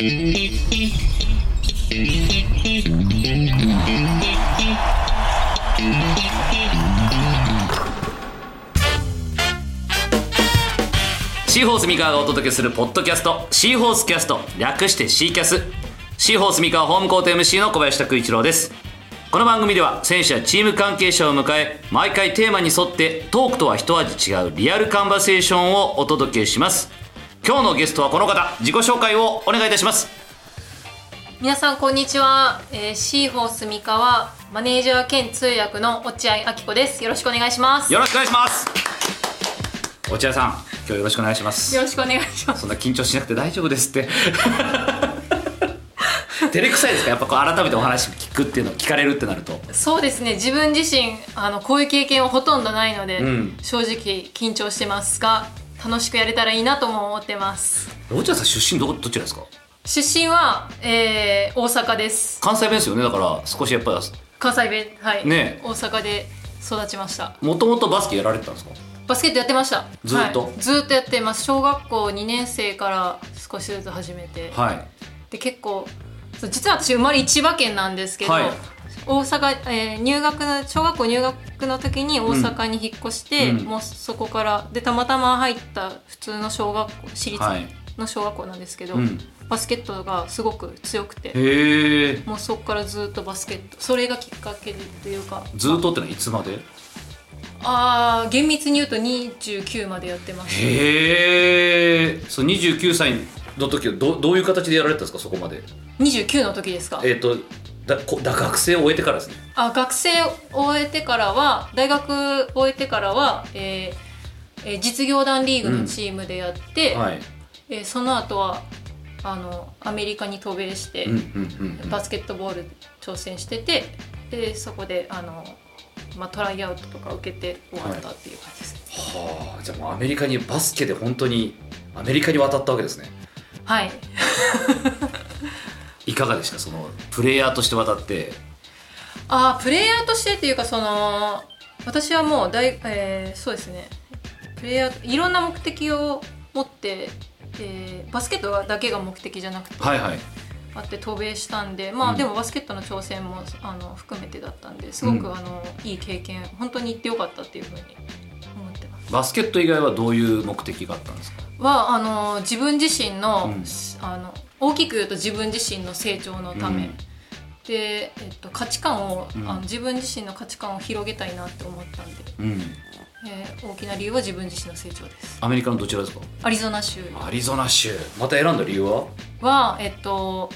シーホース三河がお届けするポッドキャストシーホースキャスト略してシーキャス。シーホース三河ホームコート MC の小林拓一郎です。この番組では選手やチーム関係者を迎え毎回テーマに沿ってトークとは一味違うリアルカンバセーションをお届けします。今日のゲストはこの方。自己紹介をお願いいたします。皆さんこんにちは、えー、シーホース三河マネージャー兼通訳の落合明子です。よろしくお願いします。よろしくお願いします。落合さん今日よろしくお願いします。よろしくお願いします。そんな緊張しなくて大丈夫ですって。照れくさいですか？やっぱこう改めてお話聞くっていうのを聞かれるってなると。そうですね。自分自身あのこういう経験はほとんどないので、うん。正直緊張してますが楽しくやれたらいいなとも思ってます。落合さん出身どこどちらですか？出身は、えー、大阪です。関西弁ですよね。だから少しやっぱ関西弁はい、ね。大阪で育ちました。もともとバスケやられてたんですか？バスケットやってました。ずっと？はい。ずっとやってます。小学校2年生から少しずつ始めて、はい。で結構そう実は私生まれ千葉県なんですけど、はい大阪、えー入学の小学校入学の時に大阪に引っ越して、うん。もうそこからでたまたま入った普通の小学校私立はい。の小学校なんですけど、うん。バスケットがすごく強くてもうそこからずっとバスケット。それがきっかけでというか。ずっとってのはいつまで？あー厳密に言うと29までやってます。へえそう29歳の時はどどういう形でやられてたんですかそこまで？29の時ですか。えっ、とだこだ学生を終えてからですね。あ学生を終えてからは大学を終えてからは、えーえー実業団リーグのチームでやって、はい。えーその後はあのアメリカに渡米して、うんうんうんうん。バスケットボール挑戦しててでそこであの、まあ、トライアウトとか受けて終わったっていう感じですね。はあじゃあもうアメリカにバスケで本当にアメリカに渡ったわけですね。はいいかがでした？そのプレイヤーとして渡って。あープレイヤーとしてっていうかその私はもう大、えーそうですね。プレイヤーいろんな目的を持って、えーバスケットだけが目的じゃなくて、はいはい。あって渡米したんでまあ、うん。でもバスケットの挑戦もあの含めてだったんですごく、うん。あのいい経験本当に行ってよかったっていうふうに思ってます。バスケット以外はどういう目的があったんですか？はあの自分自身の,、うん。あの大きく言うと自分自身の成長のため、うん。で、えっと、価値観を、うん。あの自分自身の価値観を広げたいなって思ったんで、うん。えー大きな理由は自分自身の成長です。アメリカのどちらですか？アリゾナ州。アリゾナ州。また選んだ理由は？はえっと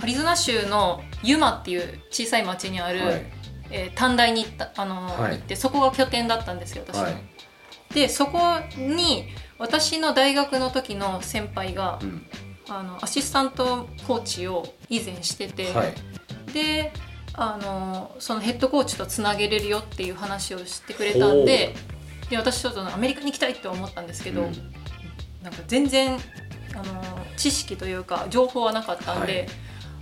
アリゾナ州のユマっていう小さい町にある、はい。えー短大に行ったあの、はい。行ってそこが拠点だったんですよ私。の、はい。でそこに私の大学の時の先輩が、うんあのアシスタントコーチを以前してて、はい。であのそのヘッドコーチとつなげれるよっていう話をしてくれたんでで私ちょっとアメリカに行きたいって思ったんですけど、うん。なんか全然あの知識というか情報はなかったんで、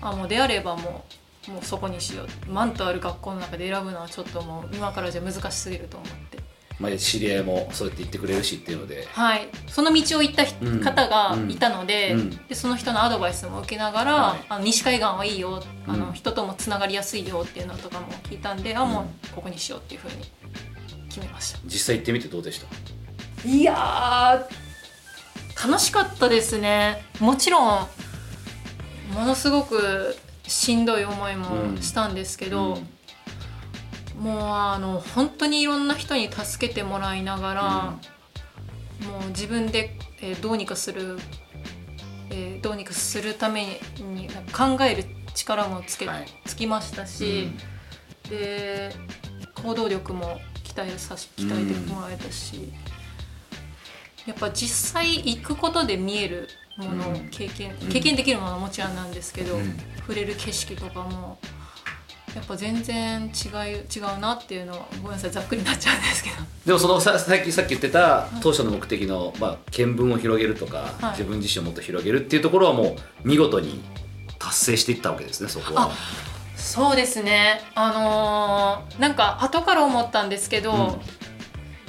あもうであればもうもうそこにしよう。マンとある学校の中で選ぶのはちょっともう今からじゃ難しすぎると思って。まあ、知り合いもそうやって言ってくれるしっていうので。はい、その道を行った人うん。方がいたので,、うん。でその人のアドバイスも受けながら、はい。あの西海岸はいいよあの、うん人ともつながりやすいよっていうのとかも聞いたんで、あもうここにしようっていうふうに決めました。実際行ってみてどうでした？いやー楽しかったですね。もちろんものすごくしんどい思いもしたんですけど、うんもうあの本当にいろんな人に助けてもらいながら、もう自分で、えーどうにかする、えーどうにかするために考える力もつけ、はい。つきましたし、で行動力も鍛えさし鍛えてもらえたし、やっぱ実際行くことで見えるもの、うん。経験うん。経験できるものはもちろんなんですけど、うん。触れる景色とかもやっぱ全然違い違うなっていうのはごめんなさいざっくりになっちゃうんですけど。でもそのささっきさっき言ってた当初の目的の、まあ、見聞を広げるとか、はい。自分自身をもっと広げるっていうところはもう見事に達成していったわけですねそこは。そうですね。あのーなんか後から思ったんですけど、うん。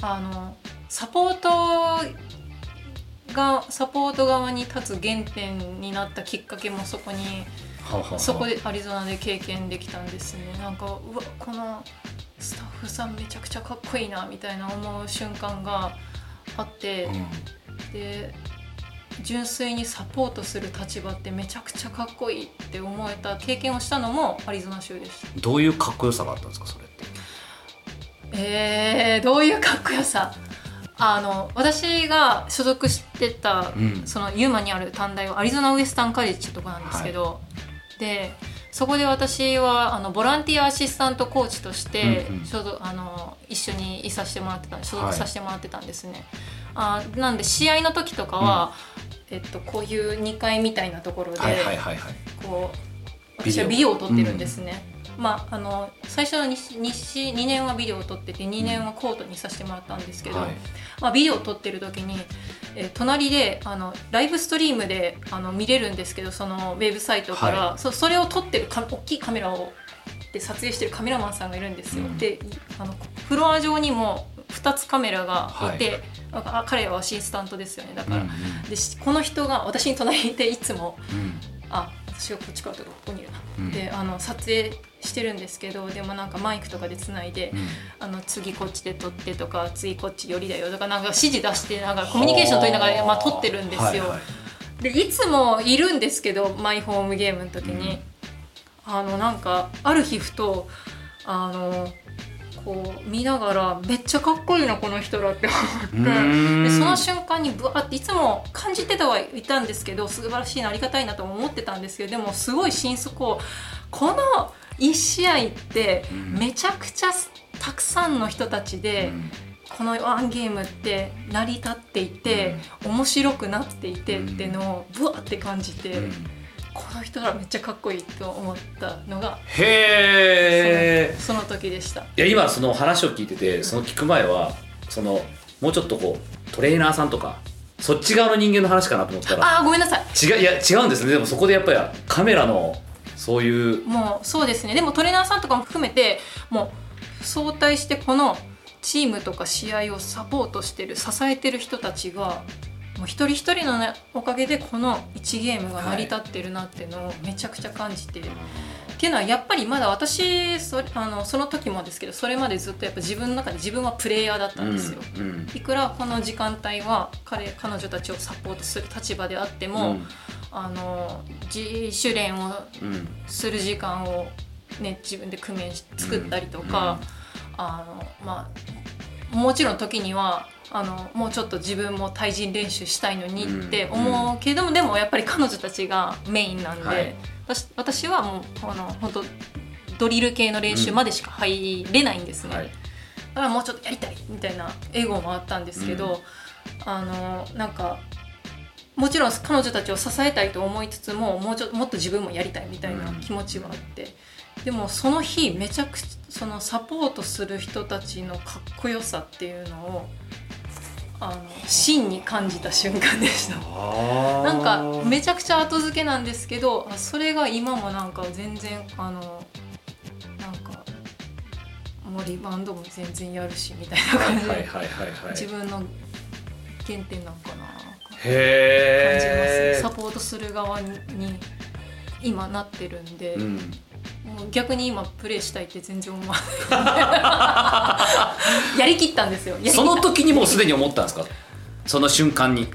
あのサポートがサポート側に立つ原点になったきっかけもそこにそこでアリゾナで経験できたんですね。なんかうわこのスタッフさんめちゃくちゃかっこいいなみたいな思う瞬間があって、で純粋にサポートする立場ってめちゃくちゃかっこいいって思えた経験をしたのもアリゾナ州でした。うんどういうかっこよさがあったんですかそれって？えー、どういうかっこよさ？あの私が所属してた、うん。そのユーマにある短大はアリゾナウエスタンカレッジとかなんですけど、でそこで私はあのボランティアアシスタントコーチとしてうんうん。所属あの一緒にいさせてもらってた所はい。属させてもらってたんですね。あなんで試合の時とかは、えっと、こういう2階みたいなところで、はいはいはいはい。こう私はビデオを撮ってるんですね、まああの最初の 2, 2, 2年はビデオを撮ってて2年はコートにさせてもらったんですけど、はい。まあ、ビデオを撮ってる時に、えー隣であのライブストリームであの見れるんですけどそのウェブサイトから、はそそれを撮ってるか大きいカメラをで撮影してるカメラマンさんがいるんですよ、うん。であのフロア上にも2つカメラがいて、はい。あ彼はアシスタントですよね。だから、うんでしこの人が私に隣にいていつもうん。あ私がこっちからとかここにであの撮影してるんですけどでもなんかマイクとかでつないで、うん。あの次こっちで撮ってとか次こっち寄りだよとかなんか指示出してながらコミュニケーション取りながら、まあ、撮ってるんですよ、はいはい。でいつもいるんですけどマイホームゲームの時に、あのなんかある日ふとあのこう見ながらめっちゃかっこいいなこの人らって思って。でその瞬間にブワーっていつも感じてたはいたんですけど素晴らしいなありがたいなとも思ってたんですけどでもすごい心底この1試合ってうんめちゃくちゃたくさんの人たちで、うんこのワンゲームって成り立っていて、面白くなっていてっていうのをブワーって感じて、うんこの人らめっちゃかっこいいと思ったのがへえその時でした。いや今その話を聞いててその聞く前はそのもうちょっとこうトレーナーさんとかそっち側の人間の話かなと思ったらあーごめんなさい。違ういや違うんですね。でもそこでやっぱりカメラのそういうもうそうですね。でもトレーナーさんとかも含めてもう相対してこのチームとか試合をサポートしてる支えてる人たちがもう一人一人の、ね、おかげでこの1ゲームが成り立ってるなっていうのをめちゃくちゃ感じて、っていうのはやっぱりまだ私そあのその時もですけどそれまでずっとやっぱ自分の中で自分はプレイヤーだったんですよ。うんうんいくらこの時間帯は彼彼女たちをサポートする立場であっても、あの自主練をうん。する時間を、ね、自分で工面し作ったりとか、あのまあ、もちろん時にはあのもうちょっと自分も対人練習したいのにって思うけども、でもやっぱり彼女たちがメインなんで、はい。私私はもうあの本当ドリル系の練習までしか入れないんですね。はい。だからもうちょっとやりたいみたいなエゴもあったんですけど、あのなんかもちろん彼女たちを支えたいと思いつつももうちょもっと自分もやりたいみたいな気持ちはあって、でもその日めちゃくちゃそのサポートする人たちのかっこよさっていうのをあの真に感じた瞬間でした。ななんかめちゃくちゃ後付けなんですけどあそれが今もなんか全然あのなんかもうリバウンドも全然やるしみたいなはい感じで、自分の原点なんかな感じますサポートする側に今なってるんで、うんもう逆に今プレイしたいって全然思わない。やりきったんですよ。その時にもうすでに思ったんですか？その瞬間に。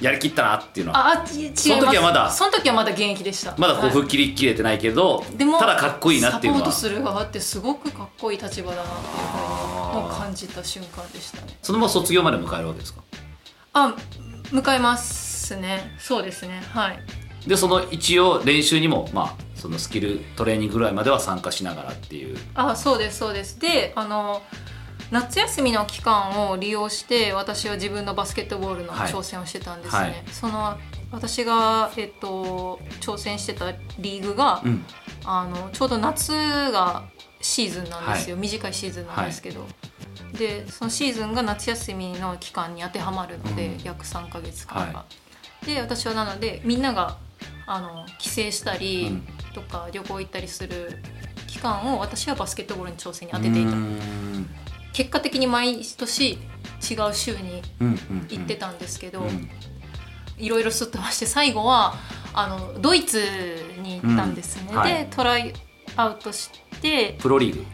やりきったなっていうのは。ああ違います。その時はまだ？その時はまだ現役でした。まだこうはい。吹っ切り切れてないけど、でもただかっこいいなっていうのは。サポートする側ってすごくかっこいい立場だなっていうふうに感じた瞬間でしたね。そのまま卒業まで迎えるわけですか？あ迎えますね。そうですね。はい。でその一応練習にもまあそのスキルトレーニングぐらいまでは参加しながらっていう。あそうですそうです。であの夏休みの期間を利用して私は自分のバスケットボールのはい。挑戦をしてたんですね、はい。その私が、えっと、挑戦してたリーグが、うん。あのちょうど夏がシーズンなんですよ、短いシーズンなんですけど、でそのシーズンが夏休みの期間に当てはまるので、うん。約3ヶ月間が。はで私はなのでみんながあの帰省したり、うんとか旅行行ったりする期間を私はバスケットボールに挑戦に当てていた。うん結果的に毎年違う週にうんうん行ってたんですけど、うんいろいろすっ飛ばして最後はあのドイツに行ったんですね、うん。はい。でトライアウトしてプロリーグ。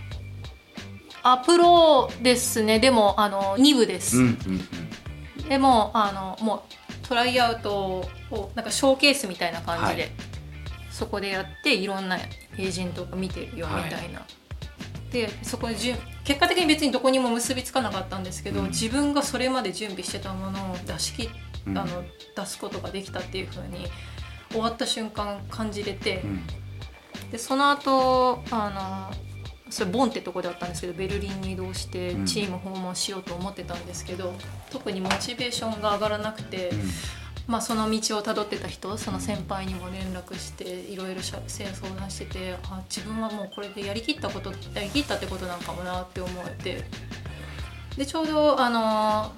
あプロですね。でもあの2部です、うんうん。でもあのもうトライアウトをなんかショーケースみたいな感じで、はいそこでやっていろんなエージェントが見てるよみたいな。でそこでじゅん結果的に別にどこにも結びつかなかったんですけど、うん。自分がそれまで準備してたものを出し切あの出すことができたっていう風に終わった瞬間感じれて、うん。でその後あのそれボンってとこだったんですけどベルリンに移動してうん。チーム訪問しようと思ってたんですけど、特にモチベーションが上がらなくて、まあ、その道をたどってた人その先輩にも連絡していろいろしゃ相談しててあ自分はもうこれでやりきったことやりきったってことなんかもなって思えて。でちょうどあの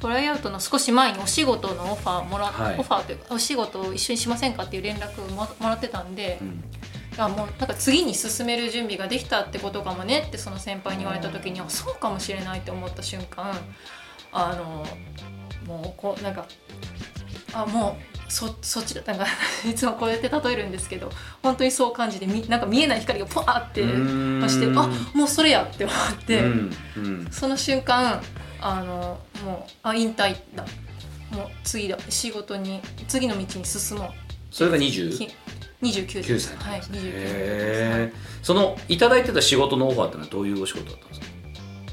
トライアウトの少し前にお仕事のオファーもら、はい。オファーというかお仕事を一緒にしませんかっていう連絡をももらってたんで、うん。あもうなんか次に進める準備ができたってことかもねってその先輩に言われた時にあそうかもしれないって思った瞬間あのもうこうなんかあもうそそっちだ。なんか いつもこうやって例えるんですけど本当にそう感じてみなんか見えない光がポワーってうん。走ってあもうそれやって思って、うんうん。その瞬間あのもうあ引退だ。もう次だ。仕事に次の道に進もう。それが 20? き29 9歳。はい29歳。へえそのいただいてた仕事のオファーってのはどういうお仕事だったんですか？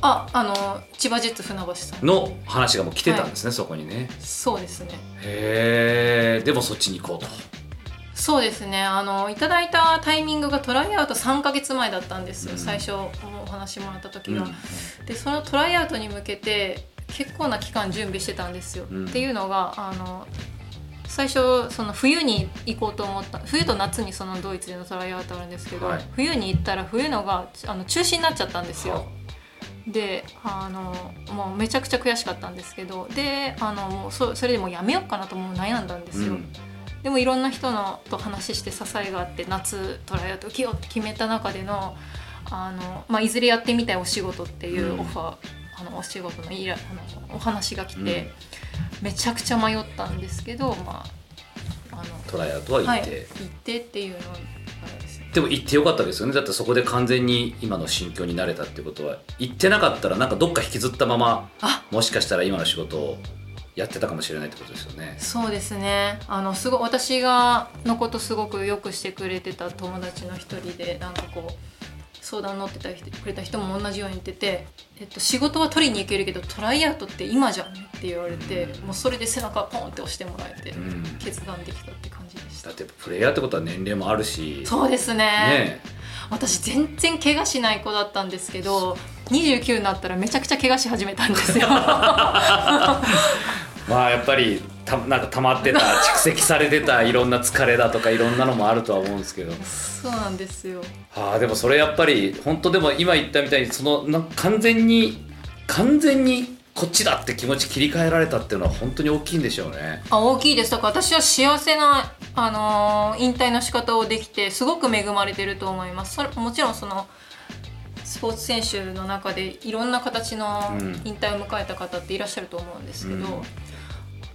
ああの千葉ジェッツ船橋さん。の話がもう来てたんですね、そこにね。そうですね。へえ。でもそっちに行こうと。そうですね。あのいただいたタイミングがトライアウト3か月前だったんですよ、うん。最初お話もらった時が、うん。でそのトライアウトに向けて結構な期間準備してたんですよ、うん。っていうのがあの最初その冬に行こうと思った冬と夏にそのドイツでのトライアウトあるんですけど、はい。冬に行ったら冬のがあの中止になっちゃったんですよ、はであのもうめちゃくちゃ悔しかったんですけどであのもうそそれでもうやめようかなともう悩んだんですよ、うん。でもいろんな人のと話して支えがあって夏トライアウト受けようって決めた中でのあの、まあ、いずれやってみたいお仕事っていううん。オファー、あのお仕事の依頼あのお話が来て、めちゃくちゃ迷ったんですけど、まあ、あのトライアウトは行はい、って、行ってっていうのでも行ってよかったですよね。だってそこで完全に今の心境になれたってことは。行ってなかったらなんかどっか引きずったままあ。もしかしたら今の仕事をやってたかもしれないってことですよね。そうですね。あのすごい私がのことすごくよくしてくれてた友達の一人でなんかこう相談乗ってた人くれた人も同じように言ってて、えっと、仕事は取りに行けるけどトライアウトって今じゃんって言われて、もうそれで背中ポンって押してもらえて、うん。決断できたって感じでした。だってプレイヤーってことは年齢もあるし。そうですね。ね私全然怪我しない子だったんですけど29になったらめちゃくちゃ怪我し始めたんですよ。まあやっぱりたなんか溜まってた蓄積されてたいろんな疲れだとかいろんなのもあるとは思うんですけど。そうなんですよ。ああでもそれやっぱり本当でも今言ったみたいにそのな完全に完全にこっちだって気持ち切り替えられたっていうのは本当に大きいんでしょうね。あ大きいです。だから私は幸せな、あのー引退の仕方をできてすごく恵まれてると思います。それもちろんそのスポーツ選手の中でいろんな形のうん。引退を迎えた方っていらっしゃると思うんですけど、うん。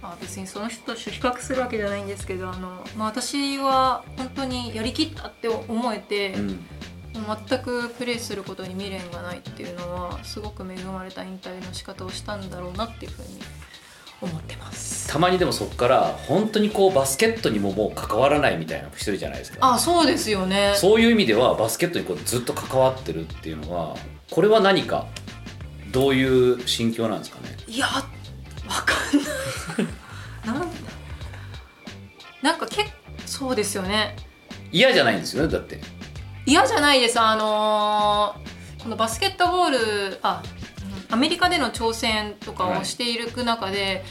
まあ、別にその人と比較するわけじゃないんですけどあの、まあ、私は本当にやりきったって思えて、うん。全くプレーすることに未練がないっていうのはすごく恵まれた引退の仕方をしたんだろうなっていうふうに思ってます。たまにでもそこから本当にこうバスケットにももう関わらないみたいな人いるじゃないですか。あそうですよね。そういう意味ではバスケットにこうずっと関わってるっていうのはこれは何かどういう心境なんですかね？いやわかんない。なんなんか結構そうですよね。嫌じゃないんですよねだって。嫌じゃないです。あのーこのバスケットボールあうんアメリカでの挑戦とかをしている中で、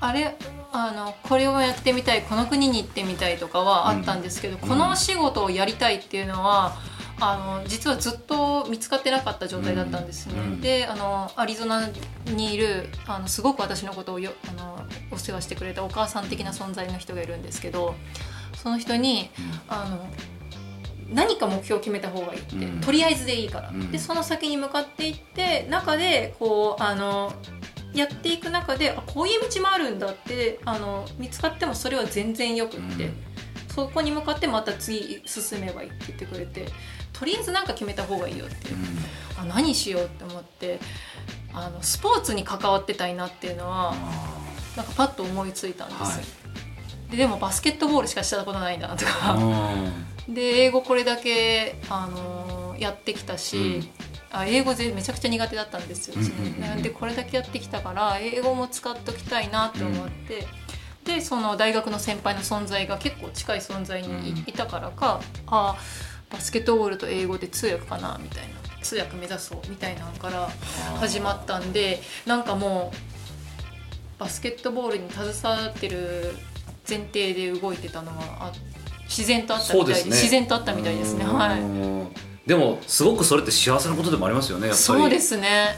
あれあのこれをやってみたいこの国に行ってみたいとかはあったんですけど、うん。この仕事をやりたいっていうのはあの実はずっと見つかってなかった状態だったんですね。うん。であのアリゾナにいるあのすごく私のことをよあのお世話してくれたお母さん的な存在の人がいるんですけどその人にあの何か目標を決めた方がいいって、うん。とりあえずでいいから、うん。でその先に向かっていって中でこうあのやっていく中であこういう道もあるんだってあの見つかってもそれは全然よくって、うん。そこに向かってまた次進めばいいって言ってくれてとりあえず何か決めた方がいいよって、あ何しようって思ってあのスポーツに関わってたいなっていうのはなんかパッと思いついたんです。よ、はい。ででもバスケットボールしかしたことないんだなとうか、んで英語これだけ、あのやってきたし、あ英語ぜめちゃくちゃ苦手だったんですよ、うんうんうんでこれだけやってきたから英語も使っときたいなって思って、でその大学の先輩の存在が結構近い存在にい,、うん。たからかあバスケットボールと英語で通訳かなみたいな通訳目指そうみたいなのから始まったんでなんかもうバスケットボールに携わってる前提で動いてたのはあ自然とあったみたいで自然とあったみたいですね。はい。いでもすごくそれって幸せなことでもありますよねやっぱり。そうですね。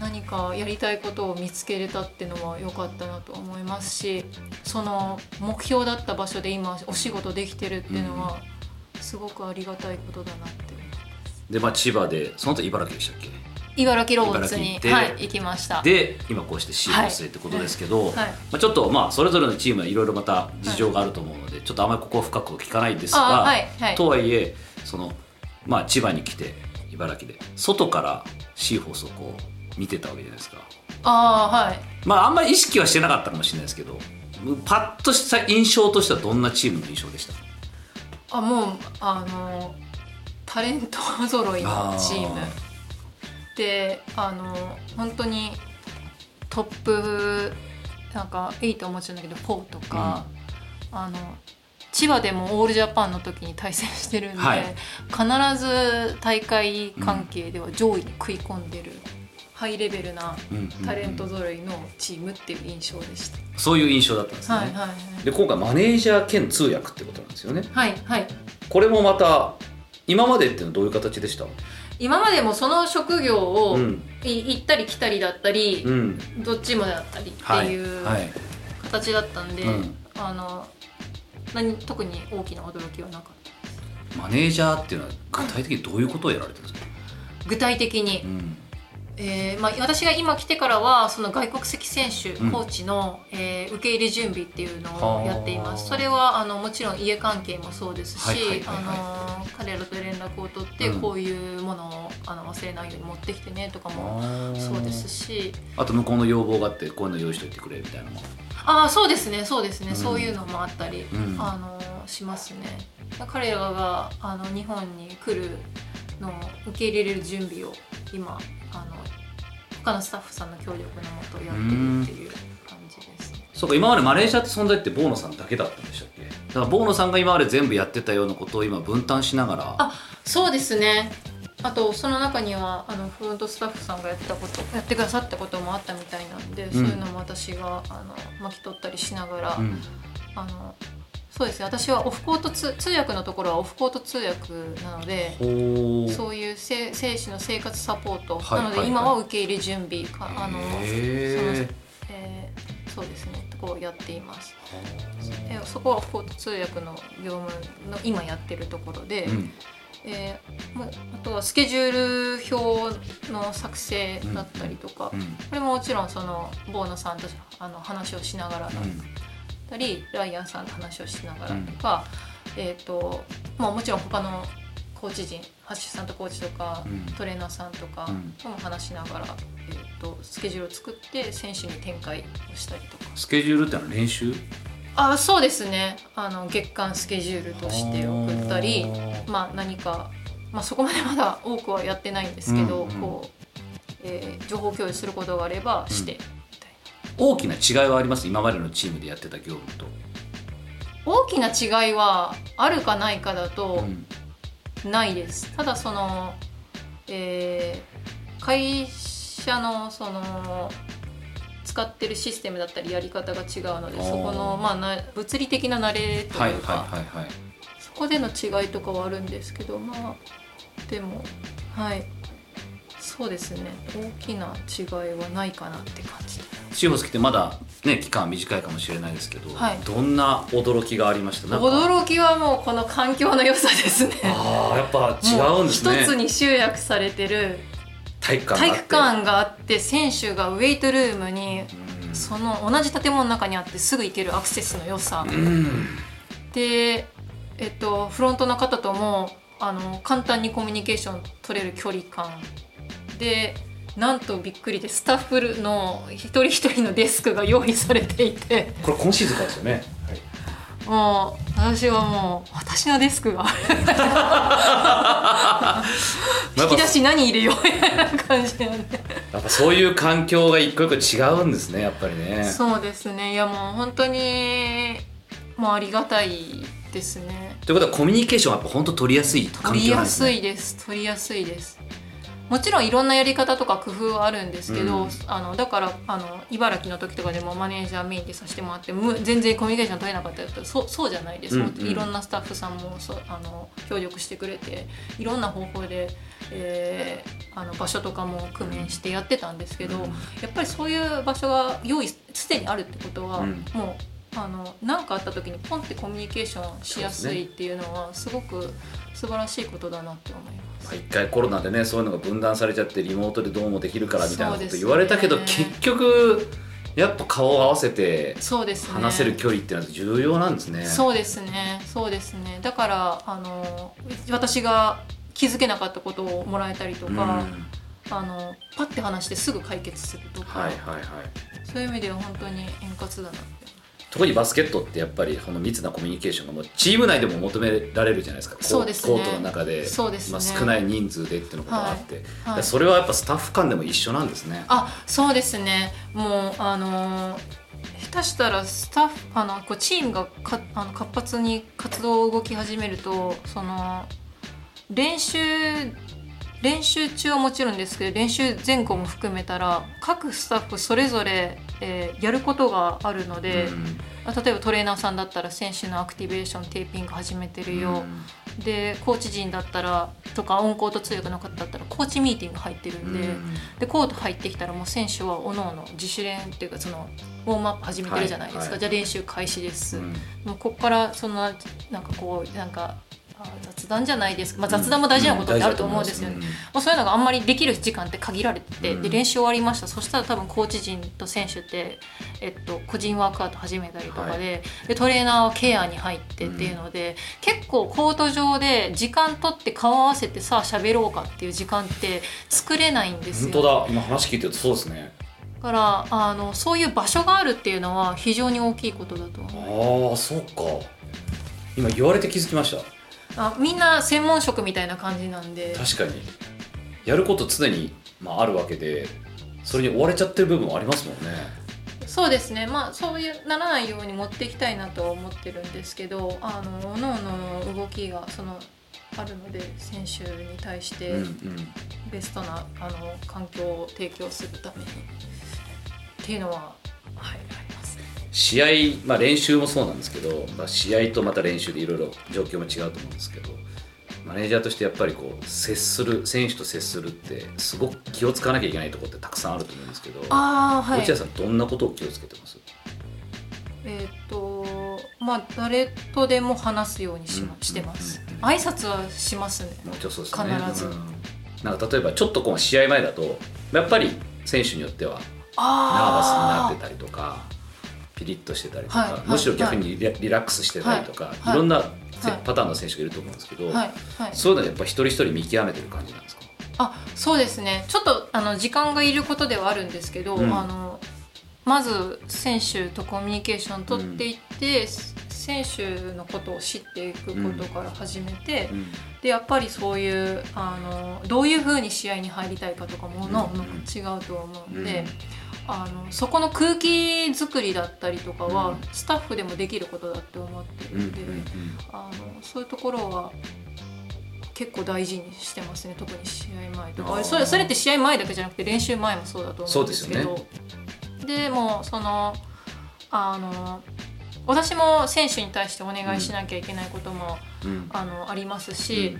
何かやりたいことを見つけれたっていうのは良かったなと思いますしその目標だった場所で今お仕事できてるっていうのはすごくありがたいことだなってでまあ千葉でその後茨城でしたっけ？茨城ロボッツに、はい、行きました。で今こうしてシーホスへってことですけど、はい。まあ、ちょっとまあそれぞれのチームはいろいろまた事情があると思うので、ちょっとあまりここは深く聞かないんですが、とはいえその、まあ、千葉に来て茨城で外からシーホースをこう見てたわけじゃないですか。ああはい。まああんまり意識はしてなかったかもしれないですけどパッとした印象としてはどんなチームの印象でした？あもうあのタレント揃いのチームあであの本当にトップなんか8はもちろんだけど4とか、あの千葉でもオールジャパンの時に対戦してるんで、はい。必ず大会関係では上位に食い込んでる、ハイレベルなうんうん。うん。タレント揃いのチームっていう印象でした。そういう印象だったんですね。はいはいはい。で今回マネージャー兼通訳ってことなんですよね。はいはい。これもまた今までっていうのはどういう形でした？今までもその職業を、行ったり来たりだったり、うん。どっちもだったりってはい。いうはい。形だったんで、うん。あの何特に大きな驚きはなかった。マネージャーっていうのは具体的にどういうことをやられてるんですか、具体的に、うんえーまあ、私が今来てからはその外国籍選手、うんコーチの、えー受け入れ準備っていうのをやっています。それはあのもちろん家関係もそうですし彼らと連絡を取って、うん。こういうものをあの忘れないように持ってきてねとかもそうですし。あと向こうの要望があってこういうの用意しといてくれみたいなのも。ああそうですねそうですね、うん。そういうのもあったり、うん。あのしますね。彼らがあの日本に来るのを受け入れれる準備を今あの他のスタッフさんの協力のもとやってるっていう感じですね。そうか今までマネージャーって存在ってボーノさんだけだったんでしたっけ？だからボーノさんが今まで全部やってたようなことを今分担しながら。あそうですね。あとその中にはあのフロントスタッフさんがやったことやってくださったこともあったみたいなんで、そういうのも私があの巻き取ったりしながら、うん。あのそうですね私はオフコート通通訳のところはオフコート通訳なのでそういうせ生死の生活サポート、はいなのではい今は受け入れ準備かあのその、へえーそうですね。とこをやっています。えーそこはオフコート通訳の業務の今やってるところで、ーうん。えーあとはスケジュール表の作成だったりとか、うん。これももちろんそのボーノさんとあの話をしながらだったり、ライアンさんと話をしながらとか、えっ、とまあもちろん他のコーチ陣ハッシュさんとコーチとか、うん。トレーナーさんとかうん。とも話しながら、えー、とスケジュールを作って選手に展開をしたりとか。スケジュールってのは練習？あそうですね。あの月間スケジュールとして送ったりまあ何か、まあ、そこまでまだ多くはやってないんですけど、うんうん。こう、えー情報共有することがあればして、みたい大きな違いはあります？今までのチームでやってた業務と、な大きな違いはあるかないかだとうん。ないです、ただその、えー会社のその使ってるシステムだったりやり方が違うのでそこの、まあ、な物理的な慣れというか、はいはいはいはい。そこでの違いとかはあるんですけどまあでもはい。そうですね。大きな違いはないかなって感じシーホース来てまだね期間は短いかもしれないですけど、はい。どんな驚きがありました？驚きはもうこの環境の良さですね。ああやっぱ違うんですね。もう一つに集約されてる体育館があって。体育館があって選手がウェイトルームにその同じ建物の中にあってすぐ行けるアクセスの良さ、で、えっと、フロントの方ともあの簡単にコミュニケーション取れる距離感。でなんとびっくりでスタッフの一人一人のデスクが用意されていて。これ今シーズンからですよね、もう私はもう私のデスクが。引き出し何入れようみたいな感じなんで。やっぱそういう環境が一個一個違うんですねやっぱりね。そうですね。いやもう本当にもうありがたいですね。ということはコミュニケーションはやっぱ本当取りやすい環取りや境なんですね。すいです取りやすいですもちろんいろんなやり方とか工夫はあるんですけど、うん。あのだからあの茨城の時とかでもマネージャーメインでさせてもらってむ全然コミュニケーション取れなかったらそうそうじゃないです、うんうん。いろんなスタッフさんもそうあの協力してくれていろんな方法で、えーあの場所とかも工面してやってたんですけど、うんやっぱりそういう場所が用意すでにあるってことは、うん。もうあの何かあった時にポンってコミュニケーションしやすいっていうのはすごく素晴らしいことだなって思います。まあ一回コロナでねそういうのが分断されちゃってリモートでどうもできるからみたいなこと言われたけど、結局やっぱ顔を合わせてそうですね。話せる距離っていうのは重要なんですね。そうですね。そうですね。だからあの私が気づけなかったことをもらえたりとうんか、はいあのパッて話してすぐ解決するとか、はいはいそういう意味では本当に円滑だな。特にバスケットってやっぱりこの密なコミュニケーションがもうチーム内でも求められるじゃないですか。こそうですね。コートの中で。そうですね。まあ、少ない人数でっていうのがあって、はい。だからそれはやっぱスタッフ間でも一緒なんですね。あ、そうですね。もうあの下手したらスタッフあのこうチームがかあの活発に活動を動き始めるとその練習練習中はもちろんですけど練習前後も含めたら各スタッフそれぞれ、えーやることがあるので、うん。あ例えばトレーナーさんだったら選手のアクティベーションテーピング始めてるよ、でコーチ陣だったらとかオンコート通訳の方だったらコーチミーティング入ってるんで。うん。でコート入ってきたらもう選手はおのおの自主練っていうかそのウォームアップ始めてるじゃないですか、はいはい。じゃあ練習開始です、うん。もうここからそんななんかこうなんかあ雑談じゃないです。か、まあ、雑談も大事なことってあると思うんですよね、うんもうそういうのがあんまりできる時間って限られてて、うん。で練習終わりました。そしたら多分コーチ陣と選手って、えっと、個人ワークアウト始めたりとかで,、でトレーナーはケアに入ってっていうので、結構コート上で時間取って顔合わせてさあ喋ろうかっていう時間って作れないんですよ。本当だ。今話聞いてるとそうですね。だからあのそういう場所があるっていうのは非常に大きいことだと思う。ああそうか。今言われて気づきましたあみんな専門職みたいな感じなんで。確かに。やること常に、まあ、あるわけでそれに追われちゃってる部分もありますもんね。そうですね。まあそういうならないように持っていきたいなとは思ってるんですけどあの各々の動きがそのあるので選手に対してベストな、あの環境を提供するために。っていうのははいありますね試合、まあ、練習もそうなんですけど、まあ、試合とまた練習でいろいろ状況も違うと思うんですけどマネージャーとしてやっぱりこう接する選手と接するってすごく気を使わなきゃいけないところってたくさんあると思うんですけどああはい。落合さんどんなことを気をつけてます？えっ、とまあ誰とでも話すようにし,、まうん。してます。うん挨拶はしますね。もちろんそうですね。必ず。うん。なんか例えばちょっとこう試合前だとやっぱり選手によってはナーバスになあってたりとかピリッとしてたりとか、はいはいむしろ逆にリラックスしてたりとか、はいい、ろんなはい。パターンの選手がいると思うんですけど、はいはい。そういうのはやっぱ一人一人見極めてる感じなんですか？あそうですね。ちょっとあの時間がいることではあるんですけど、うん。あのまず選手とコミュニケーション取っていって、選手のことを知っていくことから始めて、うん。でやっぱりそういうあのどういうふうに試合に入りたいかとかもの、う違うと思うので、うんあのそこの空気作りだったりとかは、うん。スタッフでもできることだって思ってるうんので、あのそういうところは結構大事にしてますね。特に試合前とか。それそれって試合前だけじゃなくて練習前もそうだと思うんですけそうどでもそのあの私も選手に対してお願いしなきゃいけないことも、うん。うん。あのありますし、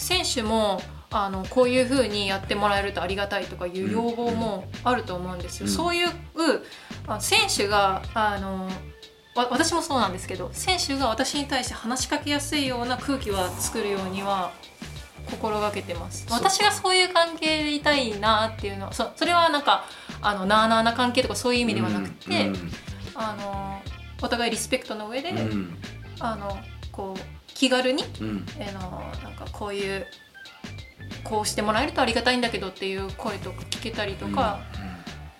選手もあのこういうふうにやってもらえるとありがたいとかいう要望もあると思うんですよ。うん。そういうあ選手があのわ私もそうなんですけど選手が私に対して話しかけやすいような空気は作るようには心がけてます。私がそういう関係でいたいなっていうのはそそれはなんかあのなあなあな関係とかそういう意味ではなくて、うん。あのお互いリスペクトの上で、うん。あのこう気軽にうん。あのなんかこういうこうしてもらえるとありがたいんだけどっていう声とか聞けたりとか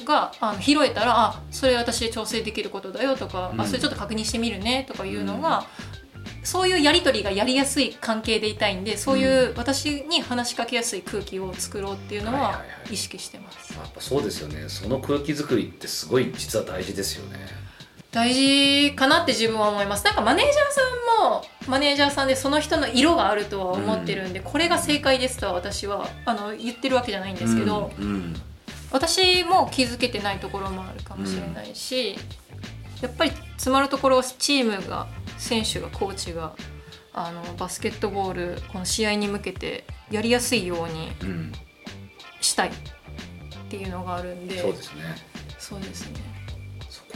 が、あの拾えたらあそれ私で調整できることだよとか、うん。あそれちょっと確認してみるねとかいうのが、そういうやり取りがやりやすい関係でいたいんでそういう私に話しかけやすい空気を作ろうっていうのははいはいはい意識してます。やっぱそうですよね。その空気作りってすごい実は大事ですよね大事かなって自分は思います。なんかマネージャーさんもマネージャーさんでその人の色があるとは思ってるんで、これが正解ですとは私はあの言ってるわけじゃないんですけど、うんうん。私も気づけてないところもあるかもしれないし、やっぱり詰まるところはチームが選手がコーチがあのバスケットボールこの試合に向けてやりやすいようにうん。したいっていうのがあるんでそうですね。そうですね。そ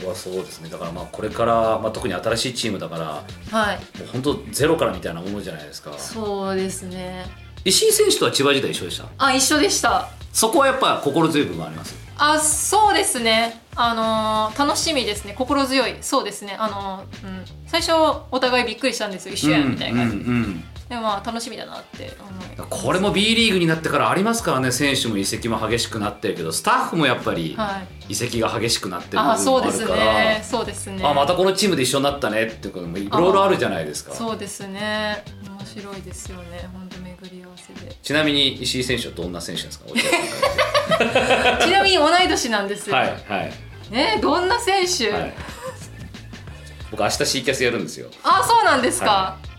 こはそうですね。だからまあこれから、まあ、特に新しいチームだからはい。もう本当ゼロからみたいなものじゃないですか。そうですね。石井選手とは千葉時代一緒でした？あ一緒でした。そこはやっぱ心強い部分あります？あそうですね。あのー楽しみですね。心強い。そうですね。あのーうん。最初お互いびっくりしたんですよ。一緒やみたいな感じで、うんうんうんでもまあ楽しみだなって思いこれも B リーグになってからありますからね選手も移籍も激しくなってるけどスタッフもやっぱりはい。移籍が激しくなってる部分もああるから。そうですね。そうですね。あまたこのチームで一緒になったねっていうこともいろいろあるじゃないですか。そうですね。面白いですよね。本当巡り合わせで。ちなみに石井選手はどんな選手ですか？ちなみに同い年なんですはいはい。えどんな選手、はい。僕明日 C キャスやるんですよ。あそうなんですか、、はい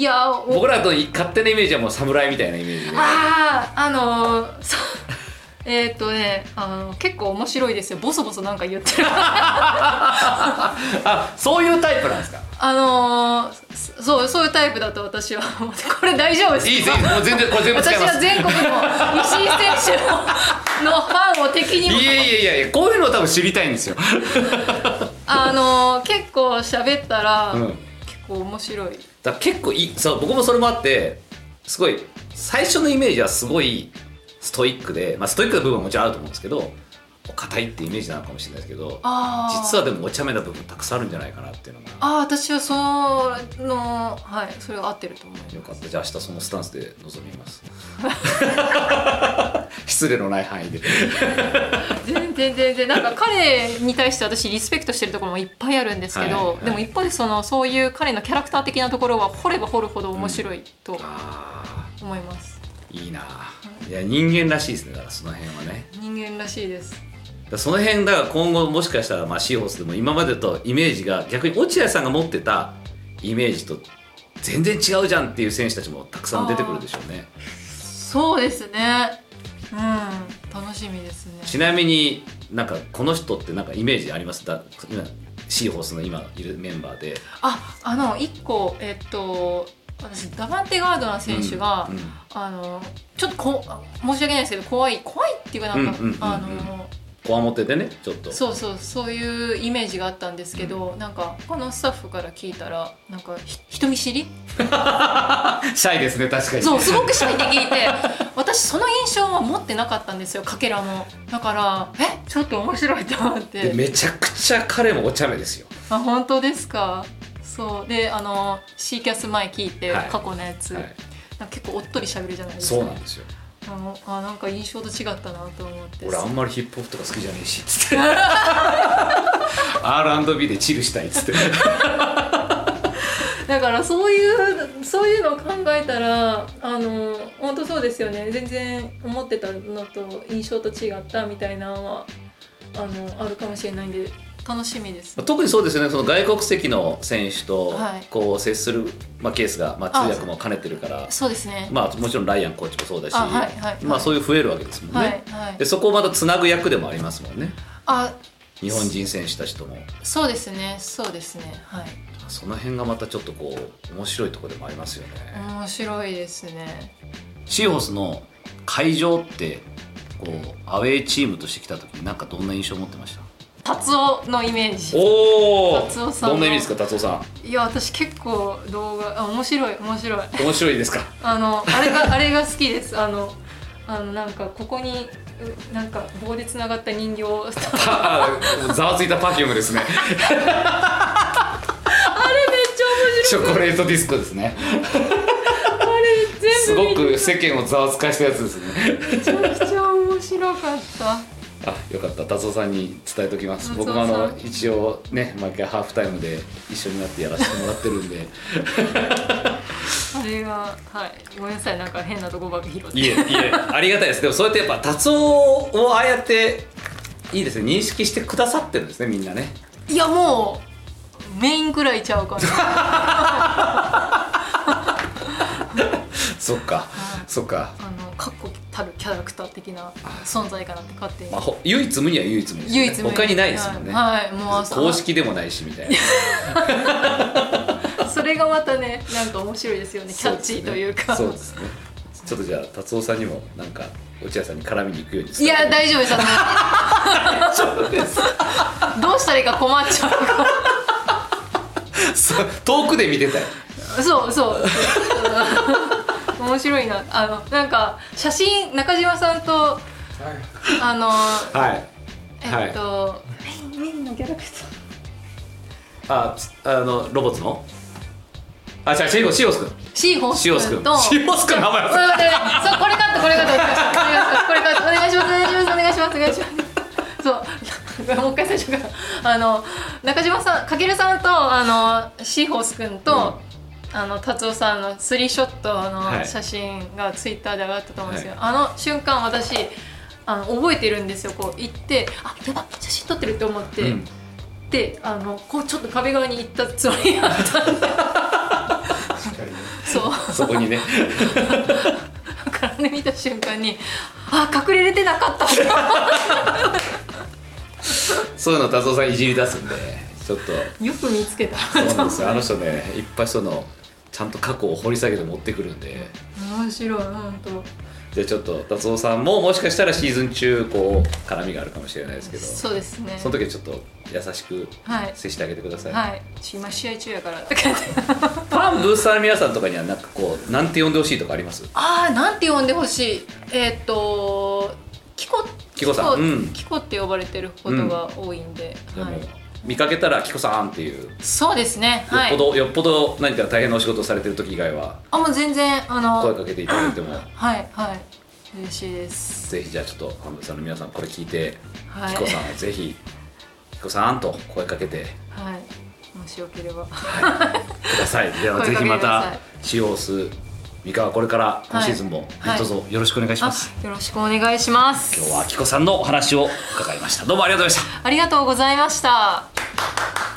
やお僕らと勝手なイメージはもう侍みたいなイメージであああのーそう。えーっとねあの結構面白いですよ。ボソボソなんか言ってる。あそういうタイプなんですか？あのーそそうそういうタイプだと私は。これ大丈夫ですか？いいぜもう全然これ全部使私います。は全国の石井選手ののファンを敵にも。いやいやいやいやこういうのを多分知りたいんですよ、あのー結構喋ったら、うん、結構面白いだ結構いいそう僕もそれもあってすごい最初のイメージはすごいストイックで、まあ、ストイックな部分はもちろんあると思うんですけど硬いってイメージなのかもしれないですけど実はでもお茶目な部分たくさんあるんじゃないかなっていうのがあー私はそのはいそれが合ってると思います。よかった。じゃあ明日そのスタンスで臨みます 失礼のない範囲で。全然全然。なんか彼に対して私リスペクトしてるところもいっぱいあるんですけど、はいはい。でも一方でそのそういう彼のキャラクター的なところは掘れば掘るほど面白いとあ思います、ーいいな。いや人間らしいですね。だからその辺はね。人間らしいです。その辺だから今後もしかしたらまあシーホースでも今までとイメージが逆に落合さんが持ってたイメージと全然違うじゃんっていう選手たちもたくさん出てくるでしょうね。そうですねうん。楽しみですね。ちなみになんかこの人ってなんかイメージあります？だ今シーホースの今いるメンバーで。ああの一個えっと私ダバンテガードナー選手が、うんうん。あのちょっとこ申し訳ないですけど怖い怖いっていうかなんか、うんうんうんうん。あのこわもてでねちょっと。そうそうそういうイメージがあったんですけど、なんか他のスタッフから聞いたらなんかひ人見知り？シャイですね確かに。そうすごくシャイって聞いて私その印象は持ってなかったんですよかけらも。だからえちょっと面白いと思って。でめちゃくちゃ彼もお茶目ですよ。あ本当ですか？そう。であの C キャス前聞いて、はい。過去のやつ、はい。なんか結構おっとりしゃべるじゃないですか。そうなんですよあのあなんか印象と違ったなと思って。俺あんまりヒップホップとか好きじゃねえしっつって。R&B でチルしたいっつって。だからそういうそういうのを考えたらあの本当そうですよね。全然思ってたのと印象と違ったみたいなのはあのあるかもしれないんで楽しみです。特にそうですよねその外国籍の選手とはいこう接する、まあ、ケースが、まあ、通訳も兼ねてるからそうですね。まあ、もちろんライアンコーチもそうだし、まあ、そういう増えるわけですもんね、で。そこをまたつなぐ役でもありますもんねあ日本人選手たちともそうですねそうですねはい。その辺がまたちょっとこう面白いところでもありますよね、面白いですね。シーホースの会場ってこうアウェーチームとして来た時になんかどんな印象を持ってました？達夫のイメージ。おお達夫さんのどんな意味ですか達夫さん。いや私結構動画あ面白い面白い。面白いですか？あのあれがあれが好きです。あのあのなんかここにうなんか棒でつながった人形 ざわついたパフュームですね。れめっちゃ面チョコレートディスコですね。白いあれす全部ごく世間をざわつかしたやつですね。めちゃくちゃ面白かったあよかった。達夫さんに伝えておきます。僕もあの一応ね毎回ハーフタイムで一緒になってやらせてもらってるんで。あれがはい。ごめんなさい。なんか変なとこばっか拾って。いえいえ。ありがたいです。でもそうやってやっぱ達夫をああやっていいですね。認識してくださってるんですねみんなね。いやもうメインくらいちゃうかな。そっか。そっか。あのたるキャラクター的な存在かなって勝手に。まあ、ほ唯一無二は唯一無二ね。唯一無二。他にないですもんね、はい、はい。もう朝公式でもないしみたいな。それがまたねなんか面白いですよね。キャッチーというか。そうですね。ちょっとじゃあ達夫さんにもなんか落合さんに絡みに行くようにいや大丈夫 です。どうしたらいいか困っちゃう。か遠くで見てたよ。らそうそう面白いな。あのなんか写真中島さんとあのはい。えっと、メインのキャラクター。あつあのロボットの？あじゃあシーオシオス君。シーホースシオス君。シオス君の名前。うんうんうんそうこれカットこれカット。お願いしますこれカットお願いしますお願いしますお願いしますお願いします。そう。もう一回最初から。あの中島さんかけるさんとあのシーホース君と、あの達夫さんのスリーショットはい。の写真がツイッターで上がったと思うんですよ、あの瞬間私あの覚えてるんですよこう行ってあやば写真撮ってるって思って、うん。であのこうちょっと壁側に行ったつもりだったんで。そう。そこにね。だからね見た瞬間にあ隠れれてなかった。そういうの達夫さんいじり出すんでちょっと。よく見つけた。そうなんですよ。あの人ねいっぱいそのちゃんと過去を掘り下げて持ってくるんで。面白い本当じゃあちょっと達夫さんももしかしたらシーズン中こう絡みがあるかもしれないですけど。そうですね。その時はちょっと優しくはい。接してあげてください、はい。ち今試合中やからとか言って ファンブースターの皆さんとかにはなんかこうなんて呼んでほしいとかあります？ああなんて呼んでほしい。えーっとキコキコさん。うん。キコって呼ばれてることが多いんで、でも、はい、見かけたら「キコさん」っていう。そうですね。よっはいぽど、よっぽど何か大変なお仕事をされてる時以外は。あもう全然あの声かけていただいても。はいはい。嬉しいです。ぜひじゃあちょっとファンブースターの皆さんこれ聞いて、はい。キコさんをぜひ「キコさん」と声かけて。はい。もしよければ。ください。では ぜひまたいシオース三河これから今シーズンもはい。どうぞよろしくお願いします、あよろしくお願いします。今日はキコさんのお話を伺いました。どうもありがとうございました。ありがとうございました